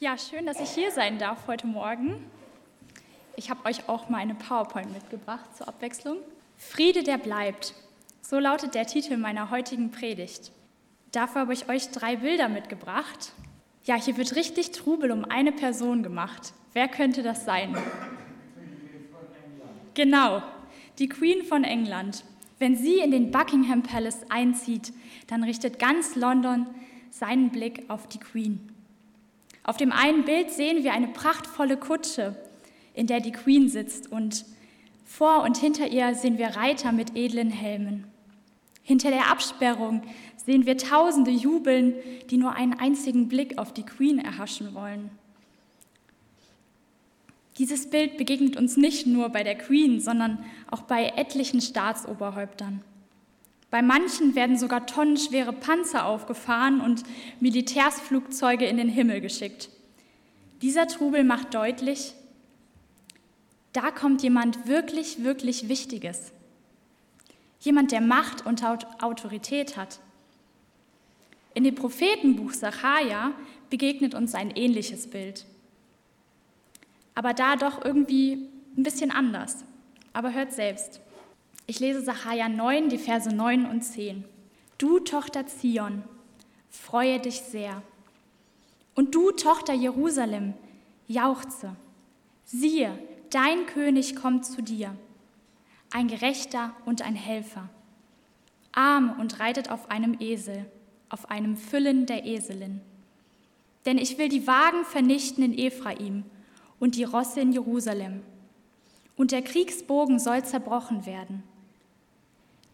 Ja, schön, dass ich hier sein darf heute Morgen. Ich habe euch auch mal eine PowerPoint mitgebracht zur Abwechslung. Friede, der bleibt. So lautet der Titel meiner heutigen Predigt. Dafür habe ich euch drei Bilder mitgebracht. Ja, hier wird richtig Trubel um eine Person gemacht. Wer könnte das sein? Genau, die Queen von England. Wenn sie in den Buckingham Palace einzieht, dann richtet ganz London seinen Blick auf die Queen. Auf dem einen Bild sehen wir eine prachtvolle Kutsche, in der die Queen sitzt und vor und hinter ihr sehen wir Reiter mit edlen Helmen. Hinter der Absperrung sehen wir Tausende jubeln, die nur einen einzigen Blick auf die Queen erhaschen wollen. Dieses Bild begegnet uns nicht nur bei der Queen, sondern auch bei etlichen Staatsoberhäuptern. Bei manchen werden sogar tonnenschwere Panzer aufgefahren und Militärsflugzeuge in den Himmel geschickt. Dieser Trubel macht deutlich, da kommt jemand wirklich, wirklich Wichtiges. Jemand, der Macht und Autorität hat. In dem Prophetenbuch Sacharja begegnet uns ein ähnliches Bild. Aber da doch irgendwie ein bisschen anders. Aber hört selbst. Ich lese Sacharja 9, die Verse 9 und 10. Du Tochter Zion, freue dich sehr. Und du Tochter Jerusalem, jauchze. Siehe, dein König kommt zu dir, ein Gerechter und ein Helfer, arm und reitet auf einem Esel, auf einem Füllen der Eselin. Denn ich will die Wagen vernichten in Ephraim und die Rosse in Jerusalem. Und der Kriegsbogen soll zerbrochen werden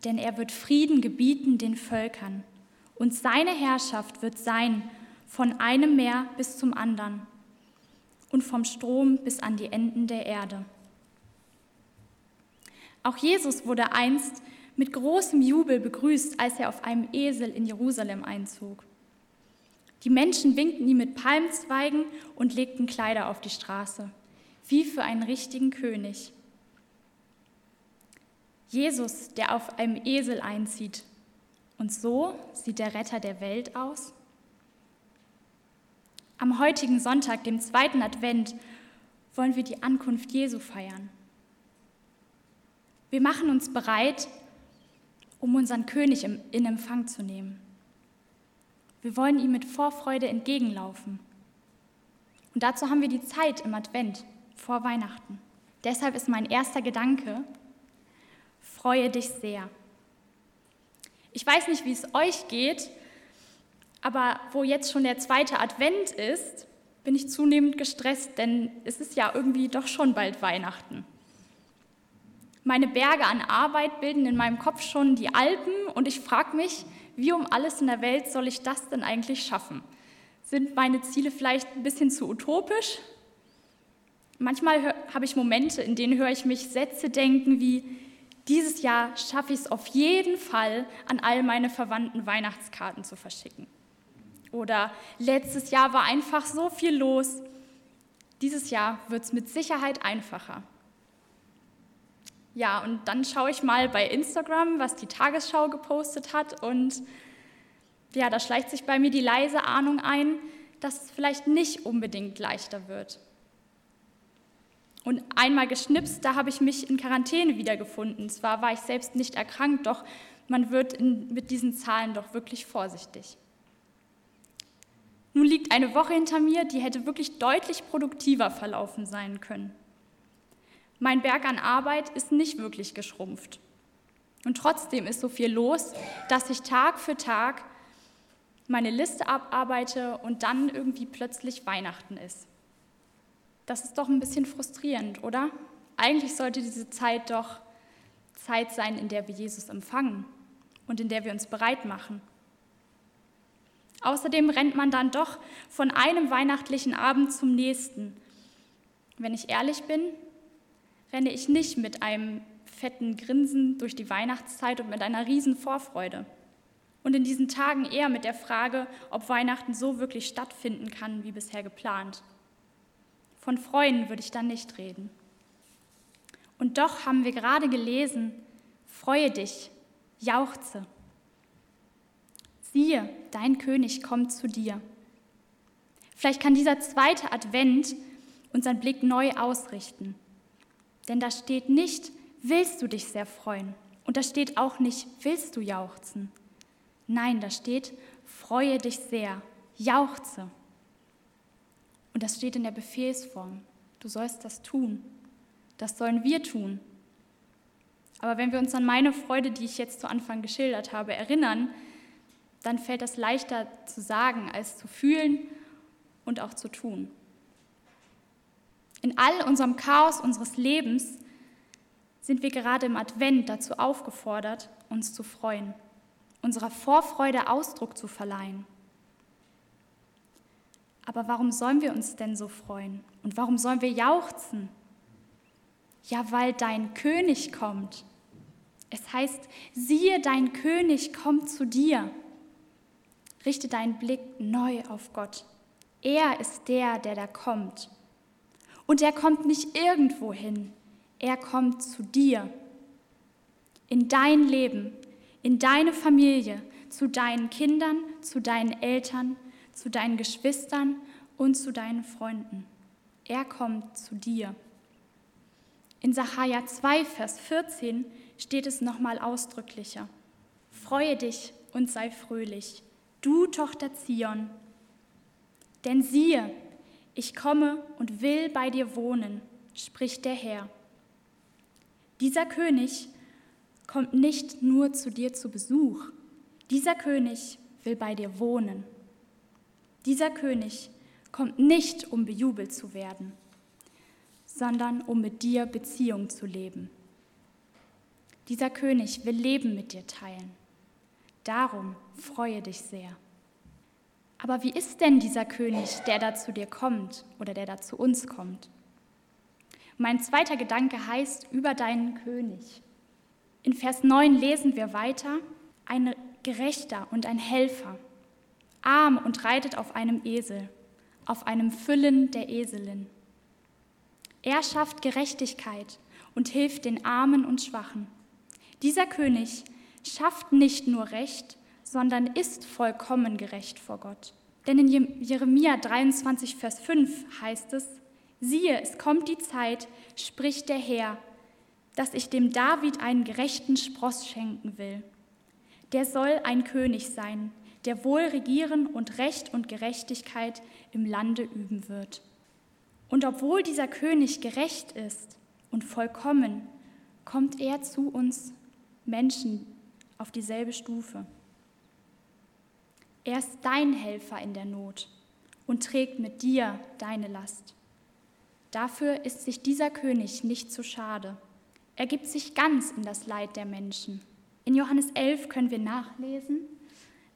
denn er wird Frieden gebieten den Völkern, und seine Herrschaft wird sein von einem Meer bis zum anderen und vom Strom bis an die Enden der Erde. Auch Jesus wurde einst mit großem Jubel begrüßt, als er auf einem Esel in Jerusalem einzog. Die Menschen winkten ihm mit Palmzweigen und legten Kleider auf die Straße, wie für einen richtigen König. Jesus, der auf einem Esel einzieht. Und so sieht der Retter der Welt aus. Am heutigen Sonntag, dem zweiten Advent, wollen wir die Ankunft Jesu feiern. Wir machen uns bereit, um unseren König in Empfang zu nehmen. Wir wollen ihm mit Vorfreude entgegenlaufen. Und dazu haben wir die Zeit im Advent vor Weihnachten. Deshalb ist mein erster Gedanke, freue dich sehr. Ich weiß nicht, wie es euch geht, aber wo jetzt schon der zweite Advent ist, bin ich zunehmend gestresst, denn es ist ja irgendwie doch schon bald Weihnachten. Meine Berge an Arbeit bilden in meinem Kopf schon die Alpen und ich frage mich, wie um alles in der Welt soll ich das denn eigentlich schaffen? Sind meine Ziele vielleicht ein bisschen zu utopisch? Manchmal habe ich Momente, in denen höre ich mich Sätze denken wie, dieses Jahr schaffe ich es auf jeden Fall, an all meine Verwandten Weihnachtskarten zu verschicken. Oder letztes Jahr war einfach so viel los. Dieses Jahr wird es mit Sicherheit einfacher. Ja, und dann schaue ich mal bei Instagram, was die Tagesschau gepostet hat. Und ja, da schleicht sich bei mir die leise Ahnung ein, dass es vielleicht nicht unbedingt leichter wird. Und einmal geschnipst, da habe ich mich in Quarantäne wiedergefunden. Zwar war ich selbst nicht erkrankt, doch man wird in, mit diesen Zahlen doch wirklich vorsichtig. Nun liegt eine Woche hinter mir, die hätte wirklich deutlich produktiver verlaufen sein können. Mein Berg an Arbeit ist nicht wirklich geschrumpft. Und trotzdem ist so viel los, dass ich Tag für Tag meine Liste abarbeite und dann irgendwie plötzlich Weihnachten ist. Das ist doch ein bisschen frustrierend, oder? Eigentlich sollte diese Zeit doch Zeit sein, in der wir Jesus empfangen und in der wir uns bereit machen. Außerdem rennt man dann doch von einem weihnachtlichen Abend zum nächsten. Wenn ich ehrlich bin, renne ich nicht mit einem fetten Grinsen durch die Weihnachtszeit und mit einer riesen Vorfreude. Und in diesen Tagen eher mit der Frage, ob Weihnachten so wirklich stattfinden kann wie bisher geplant. Von Freuen würde ich dann nicht reden. Und doch haben wir gerade gelesen, freue dich, jauchze. Siehe, dein König kommt zu dir. Vielleicht kann dieser zweite Advent unseren Blick neu ausrichten. Denn da steht nicht, willst du dich sehr freuen? Und da steht auch nicht, willst du jauchzen? Nein, da steht, freue dich sehr, jauchze. Und das steht in der Befehlsform. Du sollst das tun. Das sollen wir tun. Aber wenn wir uns an meine Freude, die ich jetzt zu Anfang geschildert habe, erinnern, dann fällt das leichter zu sagen als zu fühlen und auch zu tun. In all unserem Chaos unseres Lebens sind wir gerade im Advent dazu aufgefordert, uns zu freuen, unserer Vorfreude Ausdruck zu verleihen. Aber warum sollen wir uns denn so freuen? Und warum sollen wir jauchzen? Ja, weil dein König kommt. Es heißt, siehe, dein König kommt zu dir. Richte deinen Blick neu auf Gott. Er ist der, der da kommt. Und er kommt nicht irgendwo hin, er kommt zu dir, in dein Leben, in deine Familie, zu deinen Kindern, zu deinen Eltern, zu deinen Geschwistern und zu deinen Freunden. Er kommt zu dir. In Sacharja 2, Vers 14 steht es nochmal ausdrücklicher. Freue dich und sei fröhlich, du Tochter Zion. Denn siehe, ich komme und will bei dir wohnen, spricht der Herr. Dieser König kommt nicht nur zu dir zu Besuch, dieser König will bei dir wohnen. Dieser König kommt nicht, um bejubelt zu werden, sondern um mit dir Beziehung zu leben. Dieser König will Leben mit dir teilen. Darum freue dich sehr. Aber wie ist denn dieser König, der da zu dir kommt oder der da zu uns kommt? Mein zweiter Gedanke heißt über deinen König. In Vers 9 lesen wir weiter, ein Gerechter und ein Helfer, arm und reitet auf einem Esel, auf einem Füllen der Eselin. Er schafft Gerechtigkeit und hilft den Armen und Schwachen. Dieser König schafft nicht nur Recht, sondern ist vollkommen gerecht vor Gott. Denn in Jeremia 23, Vers 5 heißt es, siehe, es kommt die Zeit, spricht der Herr, dass ich dem David einen gerechten Spross schenken will. Der soll ein König sein, der wohl regieren und Recht und Gerechtigkeit im Lande üben wird. Und obwohl dieser König gerecht ist und vollkommen, kommt er zu uns Menschen auf dieselbe Stufe. Er ist dein Helfer in der Not und trägt mit dir deine Last. Dafür ist sich dieser König nicht zu schade. Er gibt sich ganz in das Leid der Menschen. In Johannes 11 können wir nachlesen,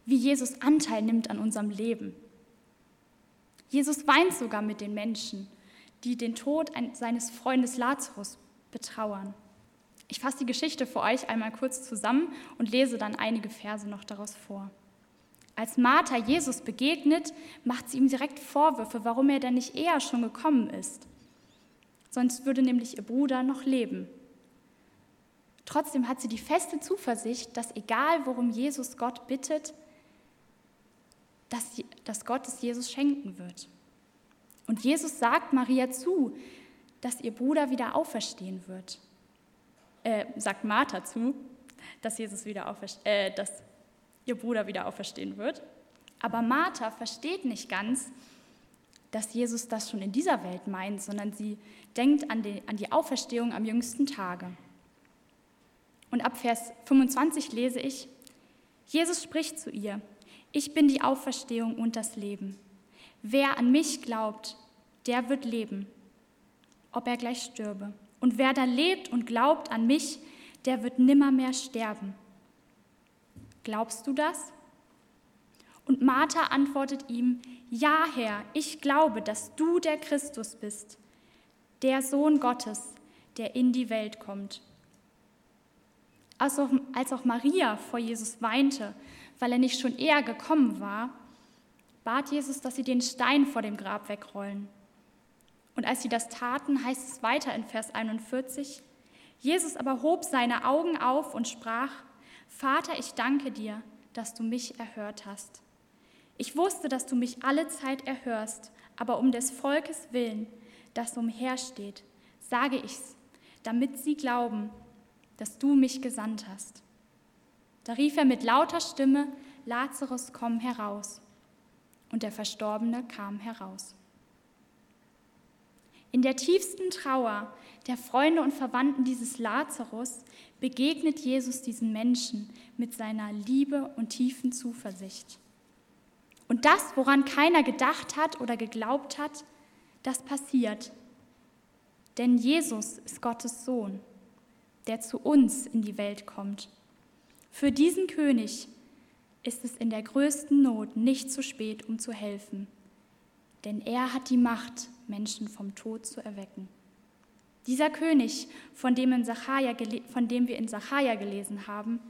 wie Jesus Anteil nimmt an unserem Leben. Jesus weint sogar mit den Menschen, die den Tod seines Freundes Lazarus betrauern. Ich fasse die Geschichte für euch einmal kurz zusammen und lese dann einige Verse noch daraus vor. Als Martha Jesus begegnet, macht sie ihm direkt Vorwürfe, warum er denn nicht eher schon gekommen ist. Sonst würde nämlich ihr Bruder noch leben. Trotzdem hat sie die feste Zuversicht, dass egal worum Jesus Gott bittet, dass, dass Gott es Jesus schenken wird. Und Jesus sagt Maria zu, dass ihr Bruder wieder auferstehen wird. Äh, sagt Martha zu, dass Jesus wieder äh, dass ihr Bruder wieder auferstehen wird. Aber Martha versteht nicht ganz, dass Jesus das schon in dieser Welt meint, sondern sie denkt an die, an die Auferstehung am jüngsten Tage. Und ab Vers 25 lese ich, Jesus spricht zu ihr, ich bin die Auferstehung und das Leben. Wer an mich glaubt, der wird leben, ob er gleich stürbe. Und wer da lebt und glaubt an mich, der wird nimmermehr sterben. Glaubst du das? Und Martha antwortet ihm, Ja, Herr, ich glaube, dass du der Christus bist, der Sohn Gottes, der in die Welt kommt. Als auch, als auch Maria vor Jesus weinte, weil er nicht schon eher gekommen war, bat Jesus, dass sie den Stein vor dem Grab wegrollen. Und als sie das taten, heißt es weiter in Vers 41, Jesus aber hob seine Augen auf und sprach, Vater, ich danke dir, dass du mich erhört hast. Ich wusste, dass du mich alle Zeit erhörst, aber um des Volkes willen, das umhersteht, sage ich's, damit sie glauben, dass du mich gesandt hast. Da rief er mit lauter Stimme, Lazarus, komm heraus. Und der Verstorbene kam heraus. In der tiefsten Trauer der Freunde und Verwandten dieses Lazarus begegnet Jesus diesen Menschen mit seiner Liebe und tiefen Zuversicht. Und das, woran keiner gedacht hat oder geglaubt hat, das passiert. Denn Jesus ist Gottes Sohn, der zu uns in die Welt kommt. Für diesen König ist es in der größten Not nicht zu spät, um zu helfen. Denn er hat die Macht, Menschen vom Tod zu erwecken. Dieser König, von dem, in Sacharja, von dem wir in Sacharja gelesen haben,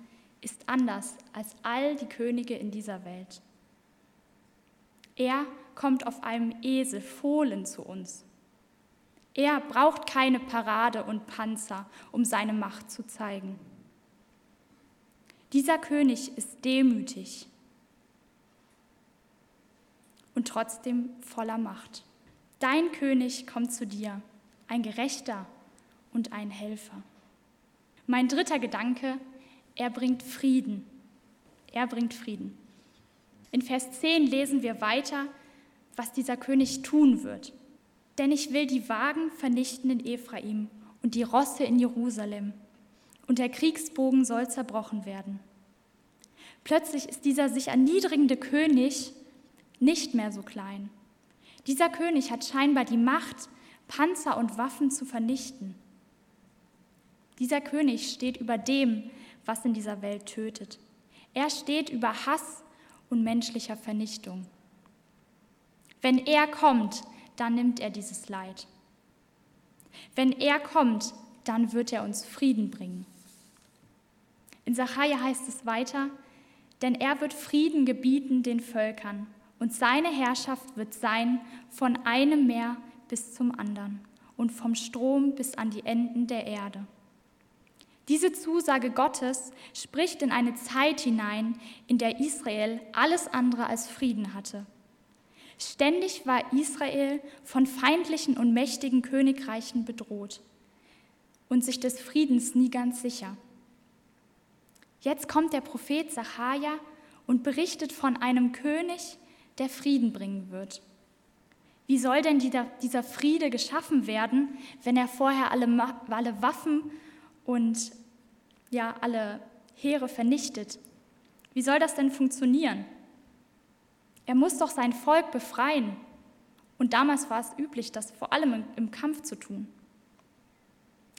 ist anders als all die Könige in dieser Welt. Er kommt auf einem Esel fohlen zu uns. Er braucht keine Parade und Panzer, um seine Macht zu zeigen. Dieser König ist demütig und trotzdem voller Macht. Dein König kommt zu dir, ein Gerechter und ein Helfer. Mein dritter Gedanke, er bringt Frieden. Er bringt Frieden. In Vers 10 lesen wir weiter, was dieser König tun wird. Denn ich will die Wagen vernichten in Ephraim und die Rosse in Jerusalem, und der Kriegsbogen soll zerbrochen werden. Plötzlich ist dieser sich erniedrigende König nicht mehr so klein. Dieser König hat scheinbar die Macht, Panzer und Waffen zu vernichten. Dieser König steht über dem, was in dieser Welt tötet. Er steht über Hass und menschlicher Vernichtung. Wenn er kommt, dann nimmt er dieses Leid. Wenn er kommt, dann wird er uns Frieden bringen. In Sacharja heißt es weiter, denn er wird Frieden gebieten den Völkern und seine Herrschaft wird sein von einem Meer bis zum anderen und vom Strom bis an die Enden der Erde. Diese Zusage Gottes spricht in eine Zeit hinein, in der Israel alles andere als Frieden hatte. Ständig war Israel von feindlichen und mächtigen Königreichen bedroht und sich des Friedens nie ganz sicher. Jetzt kommt der Prophet Sacharja und berichtet von einem König, der Frieden bringen wird. Wie soll denn dieser Friede geschaffen werden, wenn er vorher alle, alle Waffen und ja alle Heere vernichtet. Wie soll das denn funktionieren? Er muss doch sein Volk befreien. Und damals war es üblich, das vor allem im Kampf zu tun.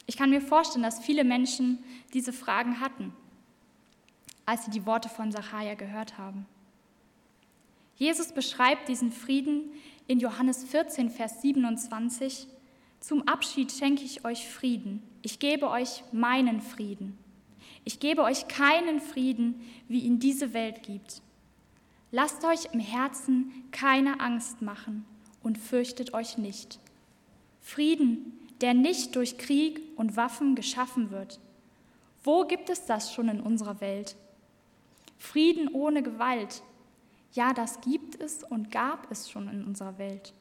Ich kann mir vorstellen, dass viele Menschen diese Fragen hatten, als sie die Worte von Sacharja gehört haben. Jesus beschreibt diesen Frieden in Johannes 14, Vers 27. Zum Abschied schenke ich euch Frieden. Ich gebe euch meinen Frieden. Ich gebe euch keinen Frieden, wie ihn diese Welt gibt. Lasst euch im Herzen keine Angst machen und fürchtet euch nicht. Frieden, der nicht durch Krieg und Waffen geschaffen wird. Wo gibt es das schon in unserer Welt? Frieden ohne Gewalt. Ja, das gibt es und gab es schon in unserer Welt.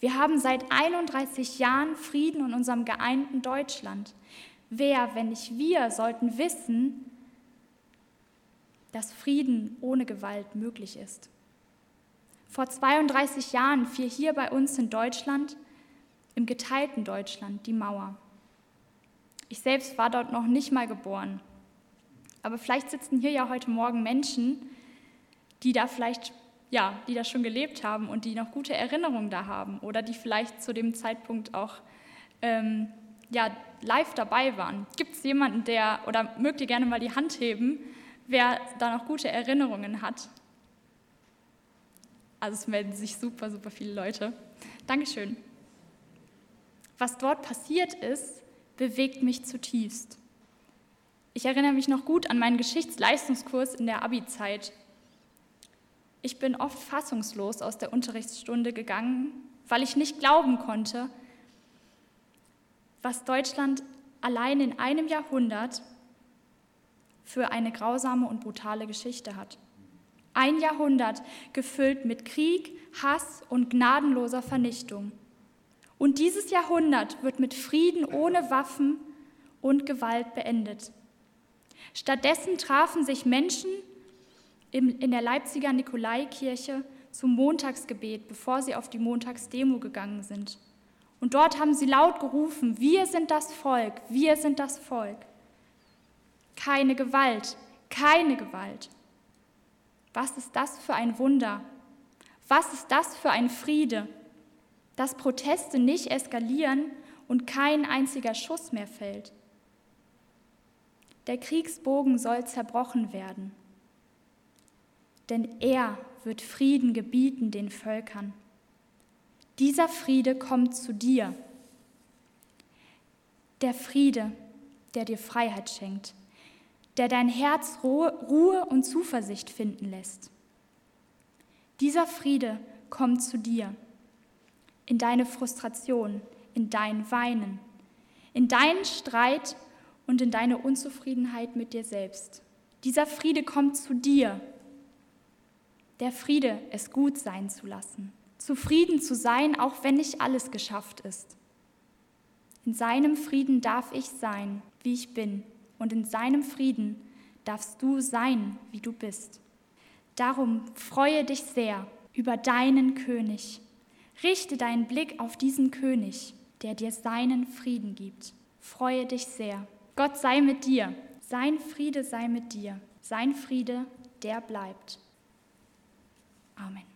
Wir haben seit 31 Jahren Frieden in unserem geeinten Deutschland. Wer, wenn nicht wir, sollten wissen, dass Frieden ohne Gewalt möglich ist. Vor 32 Jahren fiel hier bei uns in Deutschland, im geteilten Deutschland, die Mauer. Ich selbst war dort noch nicht mal geboren. Aber vielleicht sitzen hier ja heute Morgen Menschen, die da vielleicht, ja, die da schon gelebt haben und die noch gute Erinnerungen da haben oder die vielleicht zu dem Zeitpunkt auch ähm, ja, live dabei waren. Gibt es jemanden, der, oder mögt ihr gerne mal die Hand heben, wer da noch gute Erinnerungen hat? Also es melden sich super, super viele Leute. Dankeschön. Was dort passiert ist, bewegt mich zutiefst. Ich erinnere mich noch gut an meinen Geschichtsleistungskurs in der Abi-Zeit. Ich bin oft fassungslos aus der Unterrichtsstunde gegangen, weil ich nicht glauben konnte, was Deutschland allein in einem Jahrhundert für eine grausame und brutale Geschichte hat. Ein Jahrhundert gefüllt mit Krieg, Hass und gnadenloser Vernichtung. Und dieses Jahrhundert wird mit Frieden ohne Waffen und Gewalt beendet. Stattdessen trafen sich Menschen in der Leipziger Nikolaikirche zum Montagsgebet, bevor sie auf die Montagsdemo gegangen sind. Und dort haben sie laut gerufen, wir sind das Volk, wir sind das Volk. Keine Gewalt, keine Gewalt. Was ist das für ein Wunder? Was ist das für ein Friede? Dass Proteste nicht eskalieren und kein einziger Schuss mehr fällt. Der Kriegsbogen soll zerbrochen werden, denn er wird Frieden gebieten den Völkern. Dieser Friede kommt zu dir. Der Friede, der dir Freiheit schenkt, der dein Herz Ruhe und Zuversicht finden lässt. Dieser Friede kommt zu dir, in deine Frustration, in dein Weinen, in deinen Streit und in deine Unzufriedenheit mit dir selbst. Dieser Friede kommt zu dir. Der Friede, es gut sein zu lassen, zufrieden zu sein, auch wenn nicht alles geschafft ist. In seinem Frieden darf ich sein, wie ich bin, und in seinem Frieden darfst du sein, wie du bist. Darum freue dich sehr über deinen König. Richte deinen Blick auf diesen König, der dir seinen Frieden gibt. Freue dich sehr. Gott sei mit dir. Sein Friede sei mit dir. Sein Friede, der bleibt. Amen.